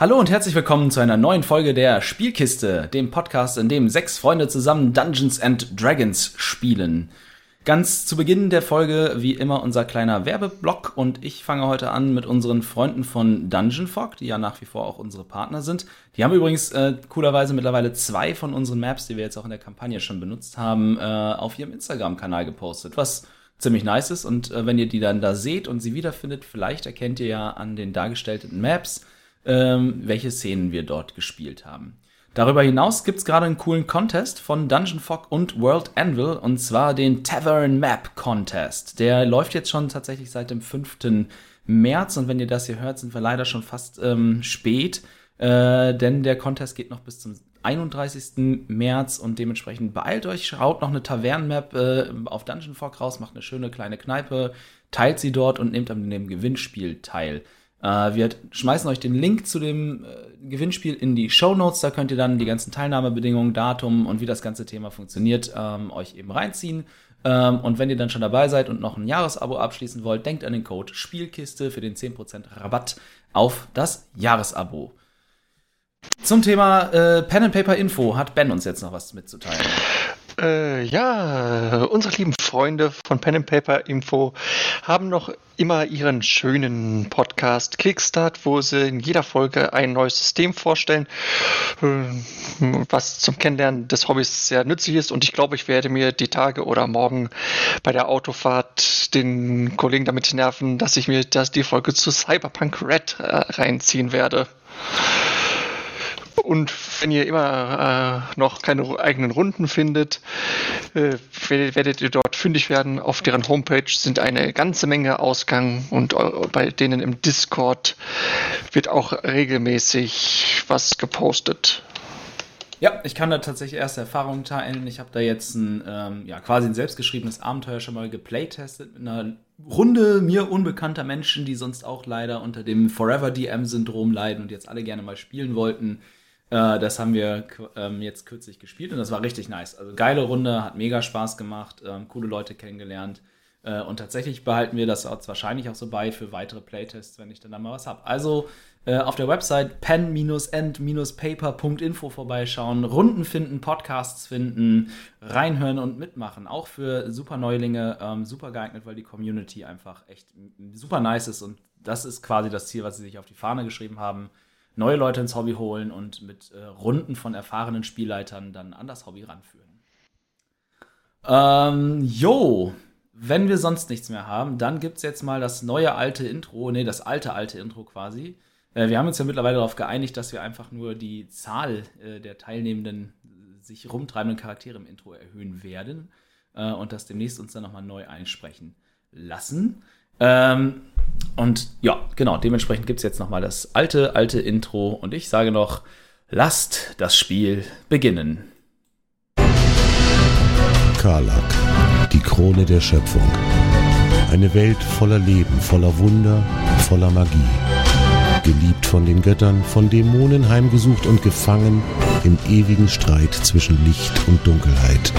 Hallo und herzlich willkommen zu einer neuen Folge der Spielkiste, dem Podcast, in dem sechs Freunde zusammen Dungeons and Dragons spielen. Ganz zu Beginn der Folge wie immer unser kleiner Werbeblock und ich fange heute an mit unseren Freunden von Dungeon Fog, die ja nach wie vor auch unsere Partner sind. Die haben übrigens äh, coolerweise mittlerweile zwei von unseren Maps, die wir jetzt auch in der Kampagne schon benutzt haben, äh, auf ihrem Instagram-Kanal gepostet, was ziemlich nice ist. Und äh, wenn ihr die dann da seht und sie wiederfindet, vielleicht erkennt ihr ja an den dargestellten Maps, ähm, welche Szenen wir dort gespielt haben. Darüber hinaus gibt es gerade einen coolen Contest von Dungeon Fog und World Anvil und zwar den Tavern Map Contest. Der läuft jetzt schon tatsächlich seit dem 5. März und wenn ihr das hier hört, sind wir leider schon fast ähm, spät, äh, denn der Contest geht noch bis zum 31. März und dementsprechend beeilt euch, schaut noch eine Tavernenmap äh, auf Dungeon Fog raus, macht eine schöne kleine Kneipe, teilt sie dort und nehmt an dem Gewinnspiel teil. Äh, wir schmeißen euch den Link zu dem äh, Gewinnspiel in die Show Notes. Da könnt ihr dann die ganzen Teilnahmebedingungen, Datum und wie das ganze Thema funktioniert, ähm, euch eben reinziehen. Ähm, und wenn ihr dann schon dabei seid und noch ein Jahresabo abschließen wollt, denkt an den Code Spielkiste für den 10% Rabatt auf das Jahresabo. Zum Thema äh, Pen and Paper Info hat Ben uns jetzt noch was mitzuteilen. Äh, ja, unsere lieben Freunde von Pen and Paper Info haben noch immer ihren schönen Podcast Kickstart, wo sie in jeder Folge ein neues System vorstellen, äh, was zum Kennenlernen des Hobbys sehr nützlich ist. Und ich glaube, ich werde mir die Tage oder morgen bei der Autofahrt den Kollegen damit nerven, dass ich mir das, die Folge zu Cyberpunk Red äh, reinziehen werde. Und wenn ihr immer äh, noch keine eigenen Runden findet, äh, werdet ihr dort fündig werden. Auf deren Homepage sind eine ganze Menge Ausgang und äh, bei denen im Discord wird auch regelmäßig was gepostet. Ja, ich kann da tatsächlich erste Erfahrungen teilen. Ich habe da jetzt ein ähm, ja, quasi ein selbstgeschriebenes Abenteuer schon mal geplaytestet mit einer Runde mir unbekannter Menschen, die sonst auch leider unter dem Forever DM-Syndrom leiden und jetzt alle gerne mal spielen wollten. Äh, das haben wir ähm, jetzt kürzlich gespielt und das war richtig nice. Also geile Runde, hat mega Spaß gemacht, ähm, coole Leute kennengelernt. Äh, und tatsächlich behalten wir das wahrscheinlich auch so bei für weitere Playtests, wenn ich dann da mal was habe. Also äh, auf der Website pen-end-paper.info vorbeischauen, Runden finden, Podcasts finden, reinhören und mitmachen. Auch für super Neulinge ähm, super geeignet, weil die Community einfach echt super nice ist und das ist quasi das Ziel, was sie sich auf die Fahne geschrieben haben neue Leute ins Hobby holen und mit äh, Runden von erfahrenen Spielleitern dann an das Hobby ranführen. Ähm, jo, wenn wir sonst nichts mehr haben, dann gibt es jetzt mal das neue alte Intro, nee, das alte alte Intro quasi. Äh, wir haben uns ja mittlerweile darauf geeinigt, dass wir einfach nur die Zahl äh, der teilnehmenden, sich rumtreibenden Charaktere im Intro erhöhen werden äh, und das demnächst uns dann nochmal neu einsprechen lassen. Ähm, und ja, genau, dementsprechend gibt es jetzt nochmal das alte, alte Intro und ich sage noch, lasst das Spiel beginnen. Karlak, die Krone der Schöpfung. Eine Welt voller Leben, voller Wunder, voller Magie. Geliebt von den Göttern, von Dämonen heimgesucht und gefangen im ewigen Streit zwischen Licht und Dunkelheit.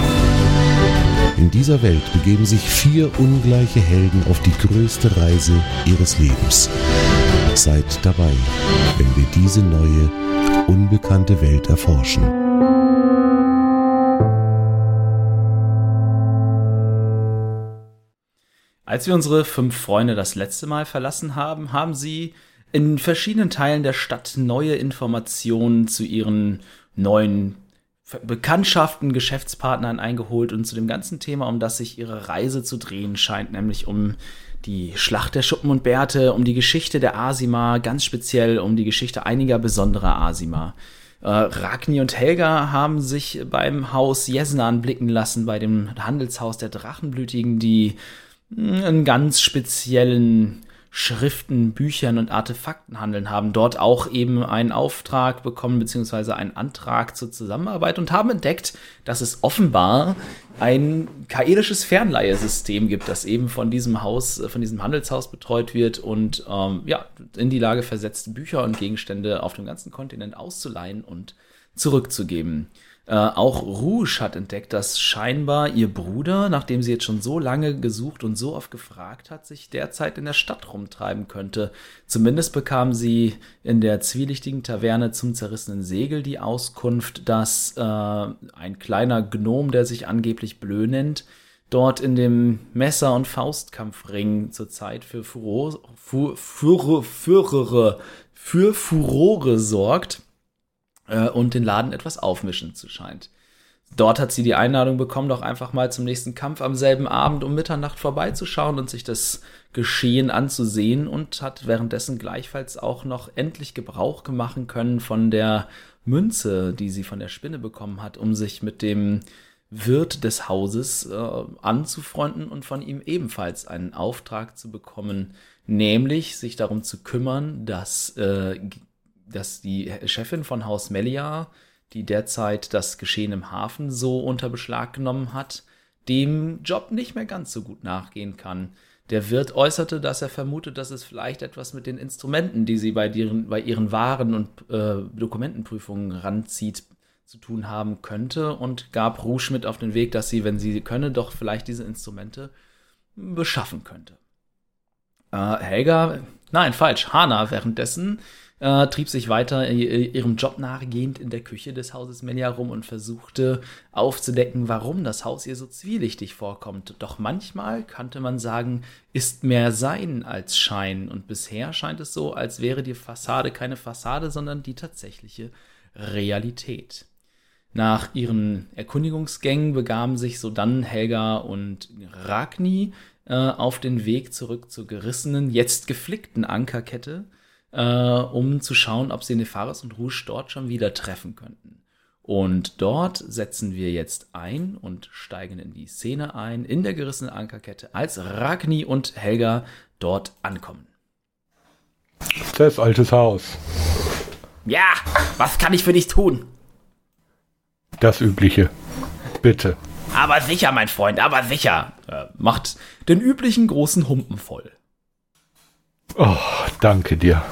In dieser Welt begeben sich vier ungleiche Helden auf die größte Reise ihres Lebens. Seid dabei, wenn wir diese neue, unbekannte Welt erforschen. Als wir unsere fünf Freunde das letzte Mal verlassen haben, haben sie in verschiedenen Teilen der Stadt neue Informationen zu ihren neuen Bekanntschaften, Geschäftspartnern eingeholt und zu dem ganzen Thema, um das sich ihre Reise zu drehen scheint, nämlich um die Schlacht der Schuppen und Bärte, um die Geschichte der Asima, ganz speziell um die Geschichte einiger besonderer Asima. Äh, Ragni und Helga haben sich beim Haus Jesnan blicken lassen, bei dem Handelshaus der Drachenblütigen, die mh, einen ganz speziellen Schriften, Büchern und Artefakten handeln, haben dort auch eben einen Auftrag bekommen, beziehungsweise einen Antrag zur Zusammenarbeit und haben entdeckt, dass es offenbar ein kaelisches Fernleihesystem gibt, das eben von diesem Haus, von diesem Handelshaus betreut wird und ähm, ja, in die Lage versetzt, Bücher und Gegenstände auf dem ganzen Kontinent auszuleihen und zurückzugeben. Äh, auch Rouge hat entdeckt, dass scheinbar ihr Bruder, nachdem sie jetzt schon so lange gesucht und so oft gefragt hat, sich derzeit in der Stadt rumtreiben könnte. Zumindest bekam sie in der zwielichtigen Taverne zum zerrissenen Segel die Auskunft, dass äh, ein kleiner Gnom, der sich angeblich Blö nennt, dort in dem Messer- und Faustkampfring zurzeit für Furore, für, für, für Furore sorgt äh, und den Laden etwas aufmischen zu scheint. Dort hat sie die Einladung bekommen, doch einfach mal zum nächsten Kampf am selben Abend um Mitternacht vorbeizuschauen und sich das Geschehen anzusehen und hat währenddessen gleichfalls auch noch endlich Gebrauch machen können von der Münze, die sie von der Spinne bekommen hat, um sich mit dem Wirt des Hauses äh, anzufreunden und von ihm ebenfalls einen Auftrag zu bekommen, nämlich sich darum zu kümmern, dass äh, dass die Chefin von Haus Melia, die derzeit das Geschehen im Hafen so unter Beschlag genommen hat, dem Job nicht mehr ganz so gut nachgehen kann. Der Wirt äußerte, dass er vermutet, dass es vielleicht etwas mit den Instrumenten, die sie bei ihren, bei ihren Waren- und äh, Dokumentenprüfungen ranzieht, zu tun haben könnte und gab Rouge mit auf den Weg, dass sie, wenn sie könne, doch vielleicht diese Instrumente beschaffen könnte. Äh, Helga, nein, falsch, Hana währenddessen äh, trieb sich weiter ihrem Job nachgehend in der Küche des Hauses Melia rum und versuchte aufzudecken, warum das Haus ihr so zwielichtig vorkommt. Doch manchmal, könnte man sagen, ist mehr Sein als Schein. Und bisher scheint es so, als wäre die Fassade keine Fassade, sondern die tatsächliche Realität. Nach ihren Erkundigungsgängen begaben sich sodann Helga und Ragni äh, auf den Weg zurück zur gerissenen, jetzt geflickten Ankerkette, äh, um zu schauen, ob sie Nefaris und Rouge dort schon wieder treffen könnten. Und dort setzen wir jetzt ein und steigen in die Szene ein, in der gerissenen Ankerkette, als Ragni und Helga dort ankommen. Das altes Haus. Ja, was kann ich für dich tun? Das Übliche. Bitte. Aber sicher, mein Freund, aber sicher. Äh, macht den üblichen großen Humpen voll. Oh, danke dir.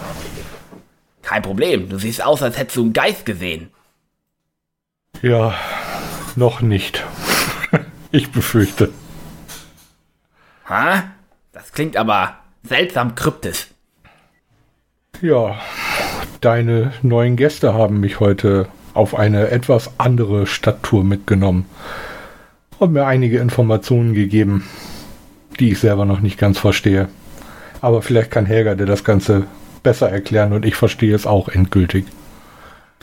Kein Problem, du siehst aus, als hättest du einen Geist gesehen. Ja, noch nicht. ich befürchte. Ha? Das klingt aber seltsam kryptisch. Ja, deine neuen Gäste haben mich heute auf eine etwas andere Stadttour mitgenommen und mir einige Informationen gegeben, die ich selber noch nicht ganz verstehe. Aber vielleicht kann Helga dir das Ganze besser erklären und ich verstehe es auch endgültig.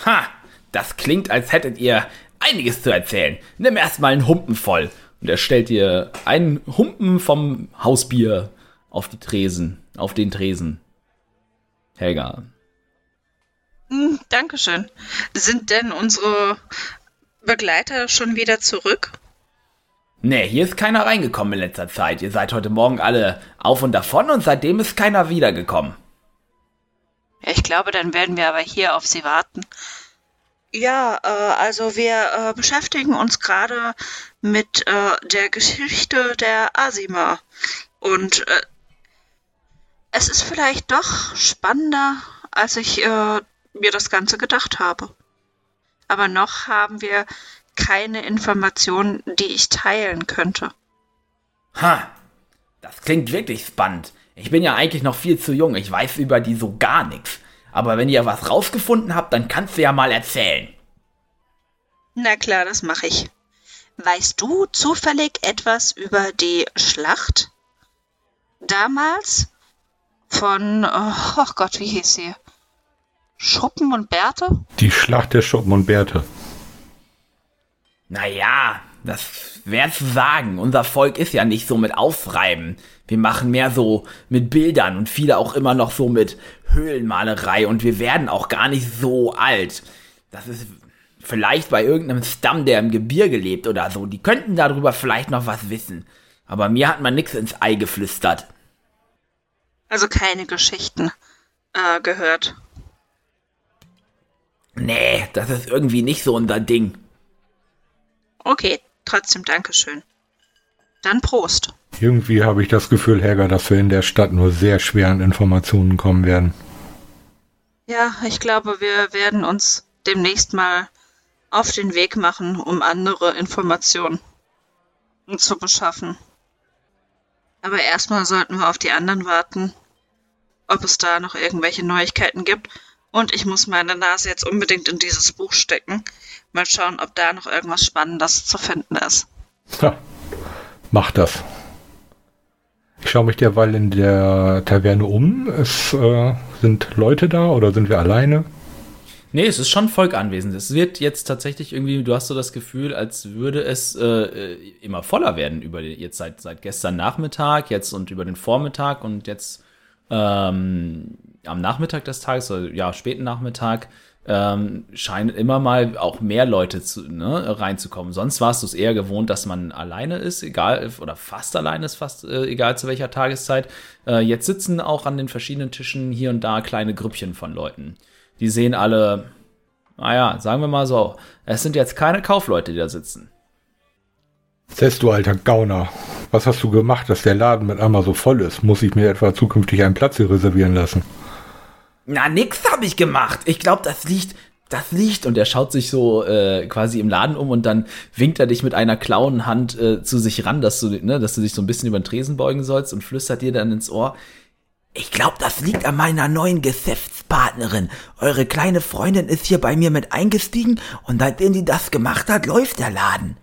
Ha, das klingt, als hättet ihr einiges zu erzählen. Nimm erstmal einen Humpen voll. Und er stellt dir einen Humpen vom Hausbier auf die Tresen, auf den Tresen. Helga. Hm, Dankeschön. Sind denn unsere Begleiter schon wieder zurück? Nee, hier ist keiner reingekommen in letzter Zeit. Ihr seid heute Morgen alle auf und davon und seitdem ist keiner wiedergekommen. Ja, ich glaube, dann werden wir aber hier auf Sie warten. Ja, äh, also wir äh, beschäftigen uns gerade mit äh, der Geschichte der Asima. Und äh, es ist vielleicht doch spannender, als ich äh, mir das Ganze gedacht habe. Aber noch haben wir keine Informationen, die ich teilen könnte. Ha, das klingt wirklich spannend. Ich bin ja eigentlich noch viel zu jung, ich weiß über die so gar nichts. Aber wenn ihr was rausgefunden habt, dann kannst du ja mal erzählen. Na klar, das mache ich. Weißt du zufällig etwas über die Schlacht? Damals? Von, oh, oh Gott, wie hieß sie? Schuppen und Bärte? Die Schlacht der Schuppen und Bärte. Naja, das wäre zu sagen. Unser Volk ist ja nicht so mit Aufreiben. Wir machen mehr so mit Bildern und viele auch immer noch so mit Höhlenmalerei und wir werden auch gar nicht so alt. Das ist vielleicht bei irgendeinem Stamm, der im Gebirge lebt oder so. Die könnten darüber vielleicht noch was wissen. Aber mir hat man nichts ins Ei geflüstert. Also keine Geschichten äh, gehört. Nee, das ist irgendwie nicht so unser Ding. Okay, trotzdem Dankeschön. Dann Prost. Irgendwie habe ich das Gefühl, Helga, dass wir in der Stadt nur sehr schwer an Informationen kommen werden. Ja, ich glaube, wir werden uns demnächst mal auf den Weg machen, um andere Informationen zu beschaffen. Aber erstmal sollten wir auf die anderen warten, ob es da noch irgendwelche Neuigkeiten gibt. Und ich muss meine Nase jetzt unbedingt in dieses Buch stecken. Mal schauen, ob da noch irgendwas Spannendes zu finden ist. Ha, mach das. Ich schaue mich derweil in der Taverne um. Es äh, sind Leute da oder sind wir alleine? Nee, es ist schon Volk anwesend. Es wird jetzt tatsächlich irgendwie, du hast so das Gefühl, als würde es äh, immer voller werden über die, jetzt seit, seit gestern Nachmittag, jetzt und über den Vormittag und jetzt ähm, am Nachmittag des Tages, oder ja, späten Nachmittag, ähm, scheinen immer mal auch mehr Leute zu, ne, reinzukommen. Sonst warst du es eher gewohnt, dass man alleine ist, egal, oder fast alleine ist, fast äh, egal zu welcher Tageszeit. Äh, jetzt sitzen auch an den verschiedenen Tischen hier und da kleine Grüppchen von Leuten. Die sehen alle, naja, sagen wir mal so, es sind jetzt keine Kaufleute, die da sitzen. Sess, du alter Gauner, was hast du gemacht, dass der Laden mit einmal so voll ist? Muss ich mir etwa zukünftig einen Platz hier reservieren lassen? Na, nix hab ich gemacht. Ich glaube, das liegt, das liegt. Und er schaut sich so äh, quasi im Laden um und dann winkt er dich mit einer klauen Hand äh, zu sich ran, dass du, ne, dass du dich so ein bisschen über den Tresen beugen sollst und flüstert dir dann ins Ohr. Ich glaube, das liegt an meiner neuen Geschäftspartnerin. Eure kleine Freundin ist hier bei mir mit eingestiegen und seitdem die das gemacht hat, läuft der Laden.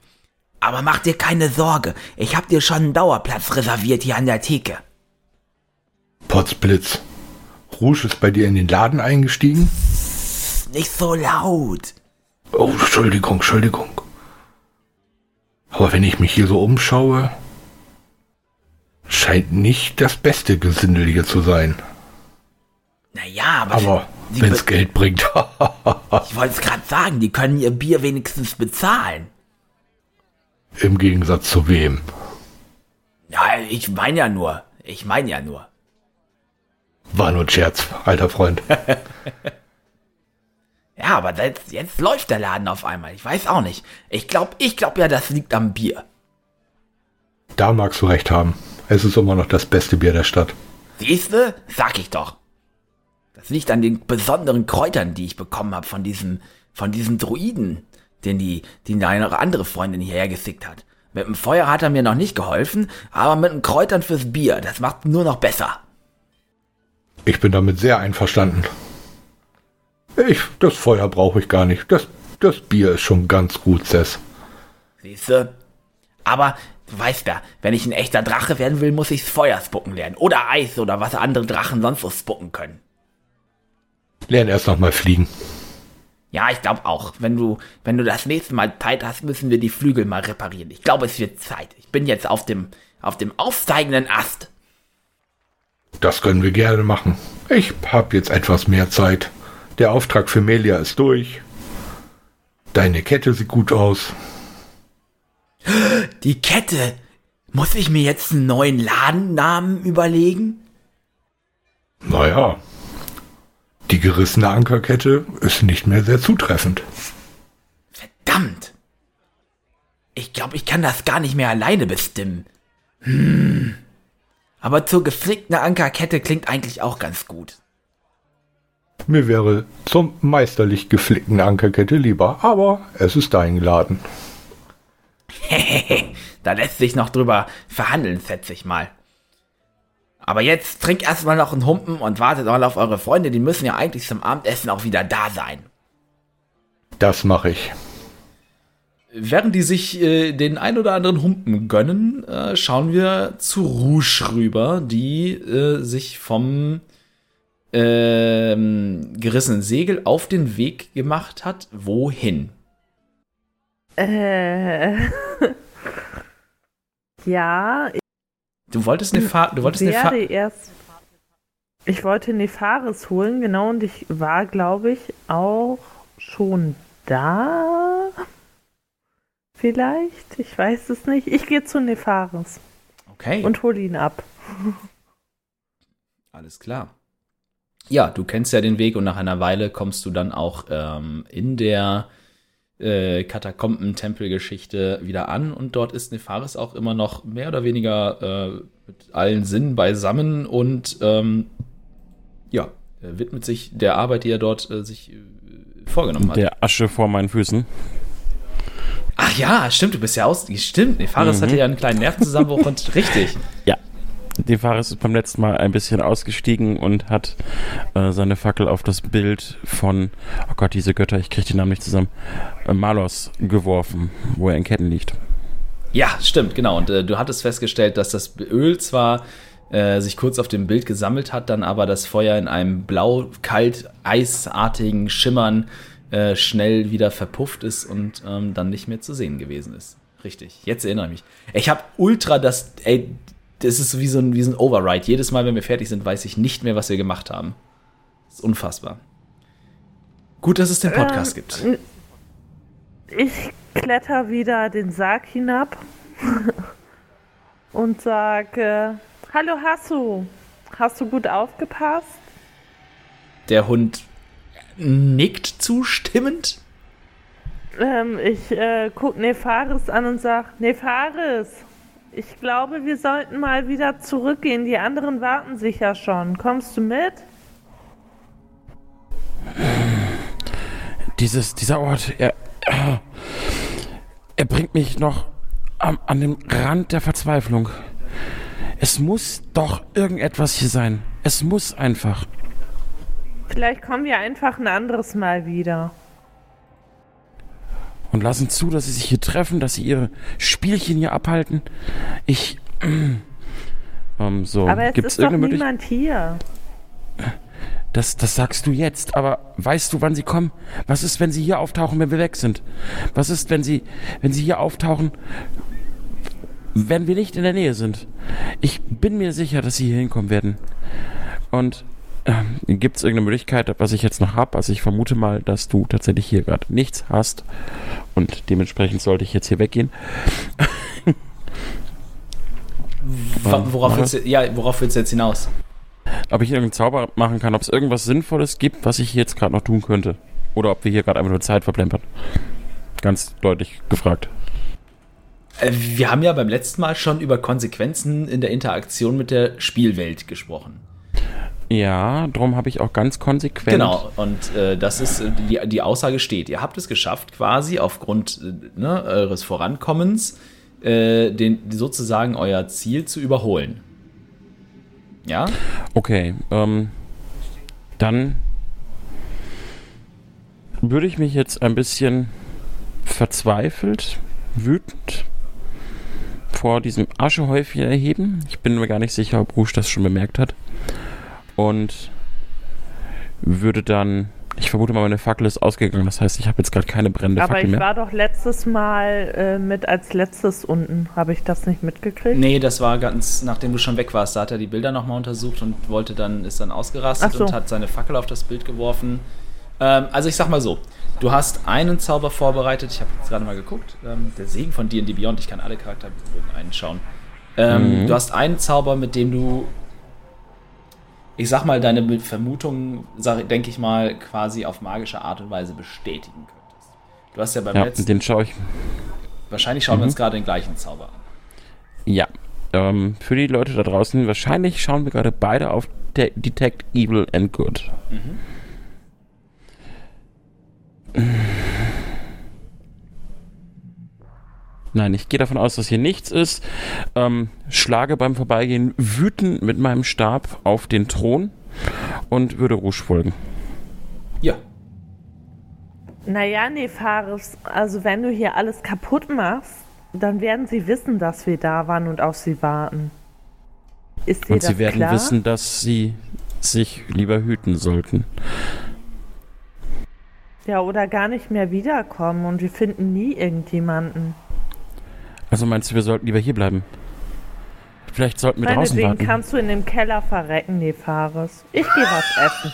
Aber mach dir keine Sorge, ich hab dir schon einen Dauerplatz reserviert hier an der Theke. Potzblitz. Rouge ist bei dir in den Laden eingestiegen? Nicht so laut. Oh, Entschuldigung, Entschuldigung. Aber wenn ich mich hier so umschaue, scheint nicht das beste Gesindel hier zu sein. Naja, aber, Aber wenn es Geld bringt. ich wollte es gerade sagen, die können ihr Bier wenigstens bezahlen. Im Gegensatz zu wem? Ja, ich meine ja nur. Ich meine ja nur. War nur ein Scherz, alter Freund. Ja, aber jetzt, jetzt läuft der Laden auf einmal. Ich weiß auch nicht. Ich glaube, ich glaube ja, das liegt am Bier. Da magst du recht haben. Es ist immer noch das beste Bier der Stadt. Siehste? Sag ich doch. Das liegt an den besonderen Kräutern, die ich bekommen habe von diesem, von diesem Druiden, den die, den eine andere Freundin hierher geschickt hat. Mit dem Feuer hat er mir noch nicht geholfen, aber mit den Kräutern fürs Bier, das macht nur noch besser. Ich bin damit sehr einverstanden. Ich, das Feuer brauche ich gar nicht. Das, das Bier ist schon ganz gut, Sess. Siehste? Aber du weißt ja, wenn ich ein echter Drache werden will, muss ich Feuer spucken lernen. Oder Eis oder was andere Drachen sonst so spucken können. Lern erst noch mal fliegen. Ja, ich glaube auch. Wenn du, wenn du das nächste Mal Zeit hast, müssen wir die Flügel mal reparieren. Ich glaube, es wird Zeit. Ich bin jetzt auf dem, auf dem aufsteigenden Ast. Das können wir gerne machen. Ich habe jetzt etwas mehr Zeit. Der Auftrag für Melia ist durch. Deine Kette sieht gut aus. Die Kette. Muss ich mir jetzt einen neuen Ladennamen überlegen? Naja, gerissene Ankerkette ist nicht mehr sehr zutreffend. Verdammt. Ich glaube, ich kann das gar nicht mehr alleine bestimmen. Hm. Aber zur geflickten Ankerkette klingt eigentlich auch ganz gut. Mir wäre zum meisterlich geflickten Ankerkette lieber, aber es ist dein Laden. da lässt sich noch drüber verhandeln, schätze ich mal. Aber jetzt trinkt erstmal noch einen Humpen und wartet mal auf eure Freunde. Die müssen ja eigentlich zum Abendessen auch wieder da sein. Das mache ich. Während die sich äh, den ein oder anderen Humpen gönnen, äh, schauen wir zu Rouge rüber, die äh, sich vom ähm, gerissenen Segel auf den Weg gemacht hat. Wohin? Äh. ja, ich Du wolltest eine Fahrt, du wolltest eine Fahrt. Ich wollte Nefaris holen, genau, und ich war, glaube ich, auch schon da. Vielleicht, ich weiß es nicht. Ich gehe zu Nefaris Okay. und hole ihn ab. Alles klar. Ja, du kennst ja den Weg und nach einer Weile kommst du dann auch ähm, in der äh, Katakomben-Tempelgeschichte wieder an und dort ist Nefaris auch immer noch mehr oder weniger äh, mit allen Sinnen beisammen und ähm, ja, widmet sich der Arbeit, die er dort äh, sich äh, vorgenommen hat. Der Asche vor meinen Füßen. Ach ja, stimmt, du bist ja aus. Stimmt, Nefaris mhm. hatte ja einen kleinen Nervenzusammenbruch und richtig. Ja. Nefaris ist beim letzten Mal ein bisschen ausgestiegen und hat äh, seine Fackel auf das Bild von, oh Gott, diese Götter, ich kriege den Namen nicht zusammen, äh, Malos geworfen, wo er in Ketten liegt. Ja, stimmt, genau. Und äh, du hattest festgestellt, dass das Öl zwar äh, sich kurz auf dem Bild gesammelt hat, dann aber das Feuer in einem blau-kalt eisartigen Schimmern äh, schnell wieder verpufft ist und ähm, dann nicht mehr zu sehen gewesen ist. Richtig, jetzt erinnere ich mich. Ich habe ultra das, ey, das ist wie so, ein, wie so ein Override. Jedes Mal, wenn wir fertig sind, weiß ich nicht mehr, was wir gemacht haben. Das ist unfassbar. Gut, dass es den Podcast ähm, gibt. Ich kletter wieder den Sarg hinab und sage: Hallo Hasu, hast du gut aufgepasst? Der Hund nickt zustimmend. Ähm, ich äh, gucke Nefaris an und sage: Nefaris, ich glaube, wir sollten mal wieder zurückgehen. Die anderen warten sicher schon. Kommst du mit? Dieses, dieser Ort, er, er bringt mich noch am, an den Rand der Verzweiflung. Es muss doch irgendetwas hier sein. Es muss einfach. Vielleicht kommen wir einfach ein anderes Mal wieder. Und lassen zu, dass sie sich hier treffen, dass sie ihre Spielchen hier abhalten. Ich. Ähm, so. Aber es Gibt's ist doch niemand hier. Das, das sagst du jetzt, aber weißt du, wann sie kommen? Was ist, wenn sie hier auftauchen, wenn wir weg sind? Was ist, wenn sie, wenn sie hier auftauchen, wenn wir nicht in der Nähe sind? Ich bin mir sicher, dass sie hier hinkommen werden. Und äh, gibt es irgendeine Möglichkeit, was ich jetzt noch habe? Also ich vermute mal, dass du tatsächlich hier gerade nichts hast und dementsprechend sollte ich jetzt hier weggehen. worauf, willst du, ja, worauf willst du jetzt hinaus? ob ich irgendeinen Zauber machen kann, ob es irgendwas Sinnvolles gibt, was ich jetzt gerade noch tun könnte. Oder ob wir hier gerade einfach nur Zeit verplempern. Ganz deutlich gefragt. Äh, wir haben ja beim letzten Mal schon über Konsequenzen in der Interaktion mit der Spielwelt gesprochen. Ja, darum habe ich auch ganz konsequent. Genau, und äh, das ist, äh, die, die Aussage steht. Ihr habt es geschafft, quasi aufgrund äh, ne, eures Vorankommens, äh, den, sozusagen euer Ziel zu überholen. Ja? Okay, ähm, dann würde ich mich jetzt ein bisschen verzweifelt, wütend vor diesem Aschehäufchen erheben. Ich bin mir gar nicht sicher, ob Rouge das schon bemerkt hat. Und würde dann ich vermute mal, meine Fackel ist ausgegangen. Das heißt, ich habe jetzt gerade keine brennende Aber Fackel mehr. Aber ich war doch letztes Mal äh, mit als letztes unten. Habe ich das nicht mitgekriegt? Nee, das war ganz, nachdem du schon weg warst. Da hat er die Bilder nochmal untersucht und wollte dann, ist dann ausgerastet so. und hat seine Fackel auf das Bild geworfen. Ähm, also ich sag mal so, du hast einen Zauber vorbereitet. Ich habe jetzt gerade mal geguckt. Ähm, der Segen von D&D Beyond. Ich kann alle Charaktere einschauen. Ähm, mhm. Du hast einen Zauber, mit dem du ich sag mal, deine Vermutung, denke ich mal, quasi auf magische Art und Weise bestätigen könntest. Du hast ja beim ja, letzten. Den schaue ich. Wahrscheinlich schauen mhm. wir uns mhm. gerade den gleichen Zauber an. Ja. Ähm, für die Leute da draußen, wahrscheinlich schauen wir gerade beide auf De Detect Evil and Good. Mhm. Nein, ich gehe davon aus, dass hier nichts ist. Ähm, schlage beim Vorbeigehen wütend mit meinem Stab auf den Thron und würde Rouge folgen. Ja. Naja, Nefaris, also wenn du hier alles kaputt machst, dann werden sie wissen, dass wir da waren und auf sie warten. Ist dir und sie werden klar? wissen, dass sie sich lieber hüten sollten. Ja, oder gar nicht mehr wiederkommen und wir finden nie irgendjemanden. Also meinst du, wir sollten lieber hier bleiben? Vielleicht sollten wir draußen warten. Deswegen kannst du in dem Keller verrecken, Nefaris. Ich gehe was essen.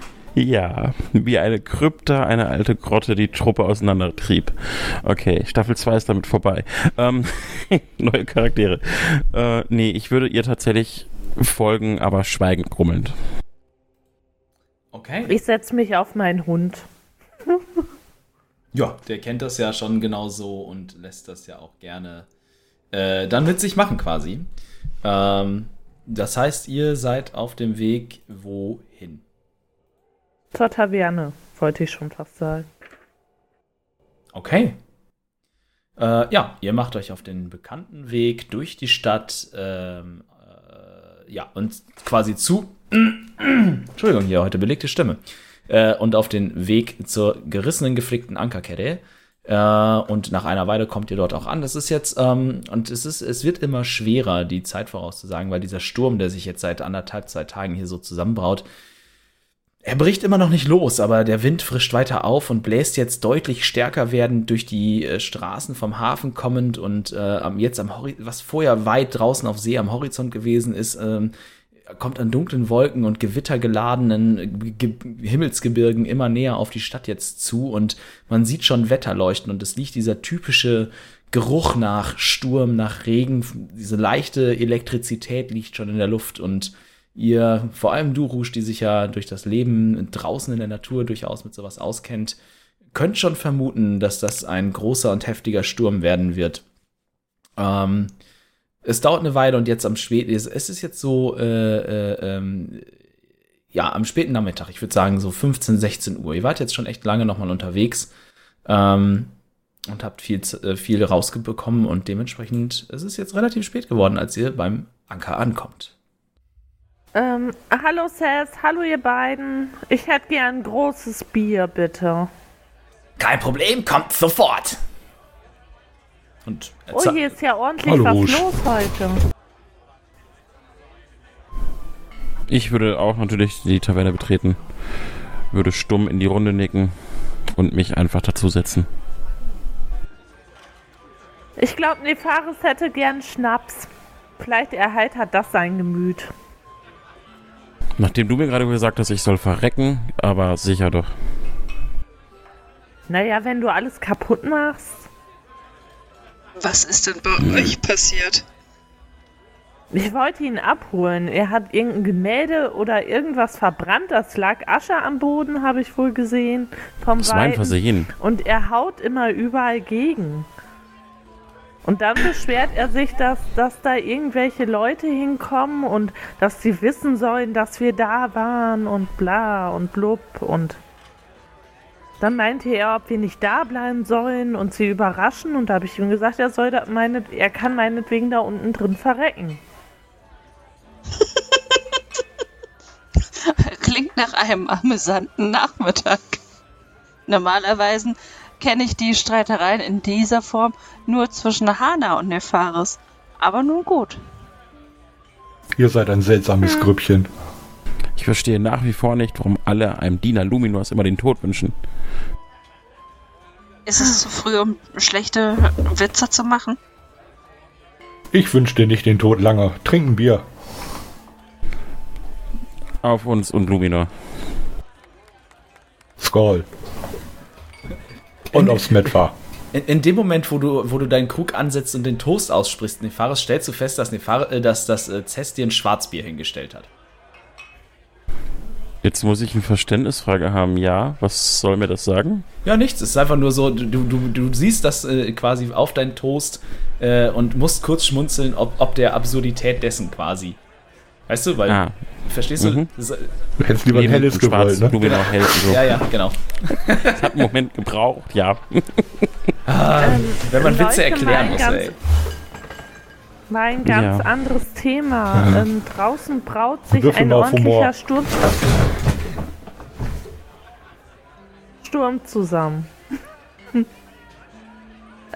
Ja, wie eine Krypta, eine alte Grotte, die Truppe auseinandertrieb. Okay, Staffel 2 ist damit vorbei. Ähm, neue Charaktere. Äh, nee, ich würde ihr tatsächlich folgen, aber schweigend grummelnd. Okay. Ich setze mich auf meinen Hund. ja, der kennt das ja schon genauso und lässt das ja auch gerne äh, dann mit sich machen quasi. Ähm, das heißt, ihr seid auf dem Weg wohin? Zur Taverne, wollte ich schon fast sagen. Okay. Äh, ja, ihr macht euch auf den bekannten Weg durch die Stadt. Ähm, äh, ja, und quasi zu. Entschuldigung, hier heute belegte Stimme. Äh, und auf den Weg zur gerissenen, geflickten Ankerkette. Äh, und nach einer Weile kommt ihr dort auch an. Das ist jetzt, ähm, und es ist, es wird immer schwerer, die Zeit vorauszusagen, weil dieser Sturm, der sich jetzt seit anderthalb, zwei Tagen hier so zusammenbraut, er bricht immer noch nicht los, aber der Wind frischt weiter auf und bläst jetzt deutlich stärker werdend durch die äh, Straßen vom Hafen kommend und äh, jetzt am Horizont, was vorher weit draußen auf See am Horizont gewesen ist, ähm, kommt an dunklen Wolken und gewittergeladenen Ge Himmelsgebirgen immer näher auf die Stadt jetzt zu und man sieht schon Wetterleuchten und es liegt dieser typische Geruch nach Sturm, nach Regen, diese leichte Elektrizität liegt schon in der Luft und ihr, vor allem du, Rouge, die sich ja durch das Leben draußen in der Natur durchaus mit sowas auskennt, könnt schon vermuten, dass das ein großer und heftiger Sturm werden wird. Ähm, es dauert eine Weile und jetzt am späten, es ist jetzt so, äh, äh, ähm, ja, am späten Nachmittag, ich würde sagen so 15, 16 Uhr. Ihr wart jetzt schon echt lange nochmal unterwegs ähm, und habt viel, äh, viel rausbekommen und dementsprechend es ist jetzt relativ spät geworden, als ihr beim Anker ankommt. Ähm, hallo Seth, hallo ihr beiden. Ich hätte gern ein großes Bier, bitte. Kein Problem, kommt sofort. Und oh, hier ist ja ordentlich Hallo, was Rouge. los heute. Ich würde auch natürlich die Taverne betreten, würde stumm in die Runde nicken und mich einfach dazusetzen. Ich glaube, Nefaris hätte gern Schnaps. Vielleicht erheitert das sein Gemüt. Nachdem du mir gerade gesagt hast, ich soll verrecken, aber sicher doch. Naja, wenn du alles kaputt machst. Was ist denn bei euch passiert? Ich wollte ihn abholen. Er hat irgendein Gemälde oder irgendwas verbrannt. Das lag Asche am Boden, habe ich wohl gesehen. Vom Das mein Weiten. Versehen. Und er haut immer überall gegen. Und dann beschwert er sich, dass, dass da irgendwelche Leute hinkommen und dass sie wissen sollen, dass wir da waren und bla und blub und dann meinte er, ob wir nicht da bleiben sollen und sie überraschen und da habe ich ihm gesagt, er soll da meinet, er kann meinetwegen da unten drin verrecken. Klingt nach einem amüsanten Nachmittag. Normalerweise kenne ich die Streitereien in dieser Form nur zwischen Hana und Nefaris. Aber nun gut. Ihr seid ein seltsames Grüppchen. Ich verstehe nach wie vor nicht, warum alle einem Diener Luminors immer den Tod wünschen. Ist es zu früh, um schlechte Witze zu machen? Ich wünsche dir nicht den Tod lange. Trink ein Bier. Auf uns und Luminor. Skoll. Und aufs Metwa. In, in dem Moment, wo du, wo du deinen Krug ansetzt und den Toast aussprichst, Nefaris, stellst du fest, dass, Nefar äh, dass das äh, Zest dir ein Schwarzbier hingestellt hat. Jetzt muss ich eine Verständnisfrage haben. Ja, was soll mir das sagen? Ja, nichts. Es ist einfach nur so, du, du, du siehst das äh, quasi auf deinen Toast äh, und musst kurz schmunzeln, ob, ob der Absurdität dessen quasi. Weißt du, weil, Ah, verstehst du? Mhm. Das, Du hättest lieber ein helles gewollt, ne? Luminor hell. So. ja, ja, genau. Das hat einen Moment gebraucht, ja. Ah, wenn man Witze erklären muss, ey. War ein ganz Ja. anderes Thema. Ähm, draußen braut sich ein ordentlicher. Sturm, Sturm zusammen.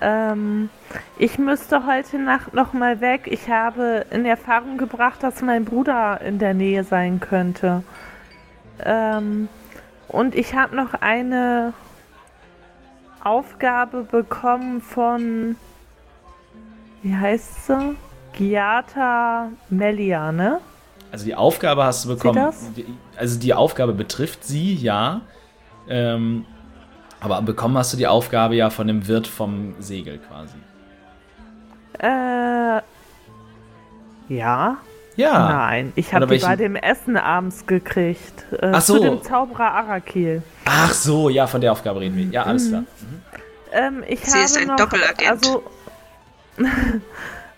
ähm, ich müsste heute Nacht noch mal weg. Ich habe in Erfahrung gebracht, dass mein Bruder in der Nähe sein könnte. Ähm, und ich habe noch eine Aufgabe bekommen von wie heißt sie? Giata Melia, ne? Also die Aufgabe hast du bekommen. das? Die, also die Aufgabe betrifft sie, ja. Ähm, aber bekommen hast du die Aufgabe ja von dem Wirt vom Segel quasi. Äh. Ja? Ja. Nein, ich habe die welchen- bei dem Essen abends gekriegt. Äh, Ach so. Zu dem Zauberer Arakil. Ach so, ja, von der Aufgabe reden wir. Ja, alles klar. Ähm, ich Sie habe ist ein noch, Doppelagent. Also,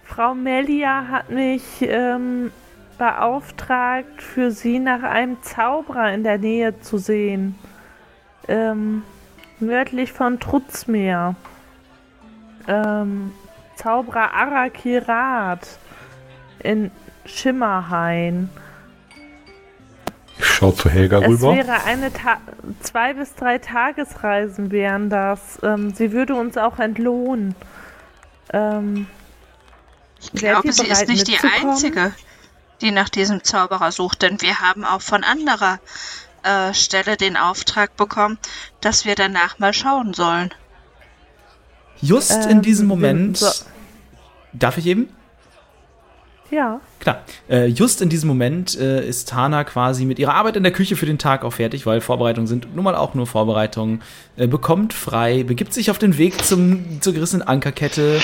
Frau Melia hat mich ähm, beauftragt, für sie nach einem Zauberer in der Nähe zu sehen. Ähm, nördlich von Trutzmeer. Ähm, Zauberer Arakirat in Schimmerhain. Ich schau zu Helga Es rüber. wäre eine Ta zwei bis drei Tagesreisen wären das. Ähm, sie würde uns auch entlohnen. Ähm, Ich glaube, sie ist nicht die? Einzige, die nach diesem Zauberer sucht, denn wir haben auch von anderer äh, Stelle den Auftrag bekommen, dass wir danach mal schauen sollen. Just in Ähm, diesem wir- Moment. so. Darf ich eben? Ja. Klar. Äh, just in diesem Moment äh, ist Tana quasi mit ihrer Arbeit in der Küche für den Tag auch fertig, weil Vorbereitungen sind nun mal auch nur Vorbereitungen. Äh, bekommt frei, begibt sich auf den Weg zum, zur gerissenen Ankerkette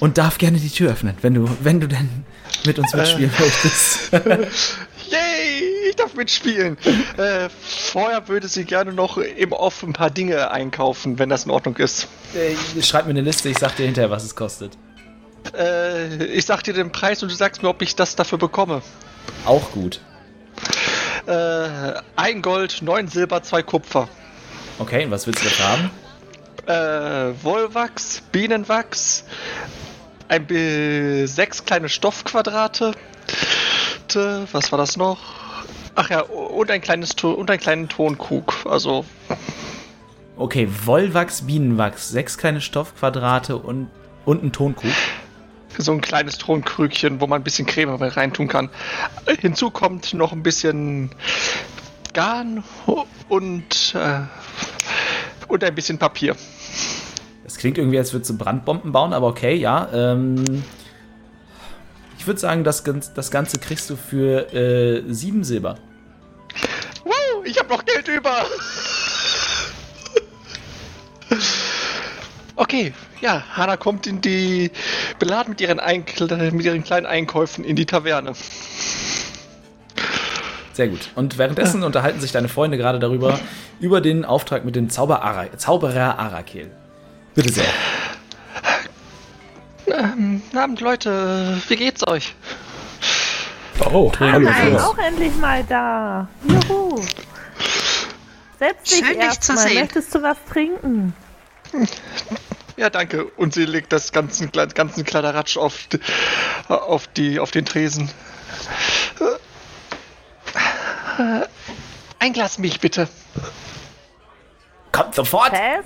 und darf gerne die Tür öffnen, wenn du, wenn du denn mit uns mitspielen möchtest. Yay, ich darf mitspielen. äh, vorher würde sie gerne noch im Off ein paar Dinge einkaufen, wenn das in Ordnung ist. äh, schreib mir eine Liste, ich sag dir hinterher, was es kostet. Äh, ich sag dir den Preis und du sagst mir, ob ich das dafür bekomme. Auch gut. Äh, ein Gold, neun Silber, zwei Kupfer. Okay, und was willst du dafür haben? Äh, Wollwachs, Bienenwachs, ein bi- sechs kleine Stoffquadrate. Was war das noch? Ach ja, und ein kleines und einen kleinen Tonkrug. Also Okay, Wollwachs, Bienenwachs, sechs kleine Stoffquadrate und, und ein Tonkrug. So ein kleines Tonkrügchen, wo man ein bisschen Creme reintun kann. Hinzu kommt noch ein bisschen Garn und äh, und ein bisschen Papier. Das klingt irgendwie, als würdest du Brandbomben bauen, aber okay, ja. Ähm, ich würde sagen, das, das Ganze kriegst du für äh, sieben Silber. Wow, ich habe noch Geld über. Okay, ja, Hanna kommt in die beladen mit ihren, Einkle mit ihren kleinen Einkäufen in die Taverne. Sehr gut. Und währenddessen unterhalten sich deine Freunde gerade darüber, über den Auftrag mit dem Zauber Ara Zauberer Arakel. Bitte sehr. Guten Abend, Leute, wie geht's euch? Oh, hallo. Nein, Fürst. auch endlich mal da. Juhu. Setz dich Schön, dich erst zu mal. sehen. Möchtest du was trinken? Ja, danke. Und sie legt das ganzen, ganzen Kladderadatsch auf, auf, die, auf den Tresen. Äh, Ein Glas Milch, bitte. Kommt sofort! Was?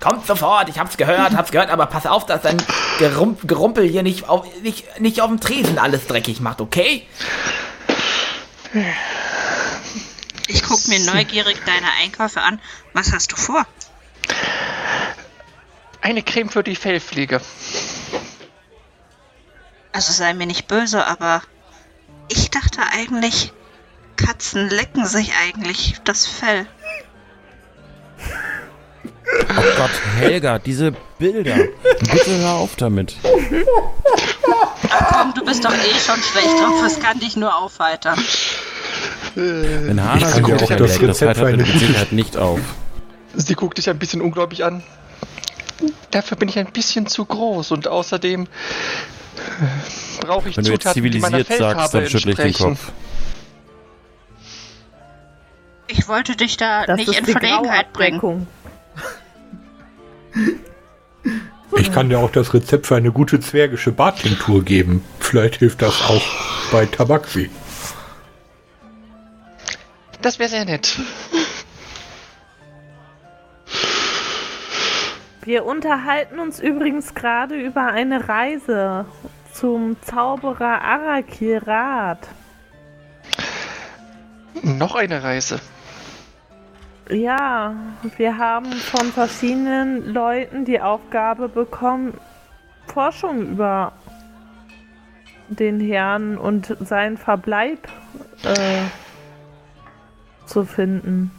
Kommt sofort! Ich hab's gehört, hab's gehört, aber pass auf, dass dein Gerum Gerumpel hier nicht auf, nicht, nicht auf dem Tresen alles dreckig macht, okay? Ich gucke mir neugierig deine Einkäufe an. Was hast du vor? Eine Creme für die Fellpflege. Also sei mir nicht böse, aber ich dachte eigentlich, Katzen lecken sich eigentlich das Fell. Oh Gott, Helga, diese Bilder. Bitte hör auf damit. Komm, du bist doch eh schon schlecht drauf. Das kann dich nur aufheitern. Wenn Hana Ich so kann dir auch das leckt, das Rezept heitert mit Sicherheit nicht auf. Sie guckt dich ein bisschen ungläubig an. Dafür bin ich ein bisschen zu groß und außerdem äh, brauche ich Wenn du jetzt Zutaten, die meiner zivilisiert sagst, Fellfarbe dann schüttle ich den. Kopf. Ich wollte dich da Das nicht in Verlegenheit bringen. Ich kann dir auch das Rezept für eine gute zwergische Bartinktur geben. Vielleicht hilft das auch bei Tabaxi. Das wäre sehr nett. Wir unterhalten uns übrigens gerade über eine Reise zum Zauberer Arakirat. Noch eine Reise. Ja, wir haben von verschiedenen Leuten die Aufgabe bekommen, Forschung über den Herrn und seinen Verbleib äh, zu finden.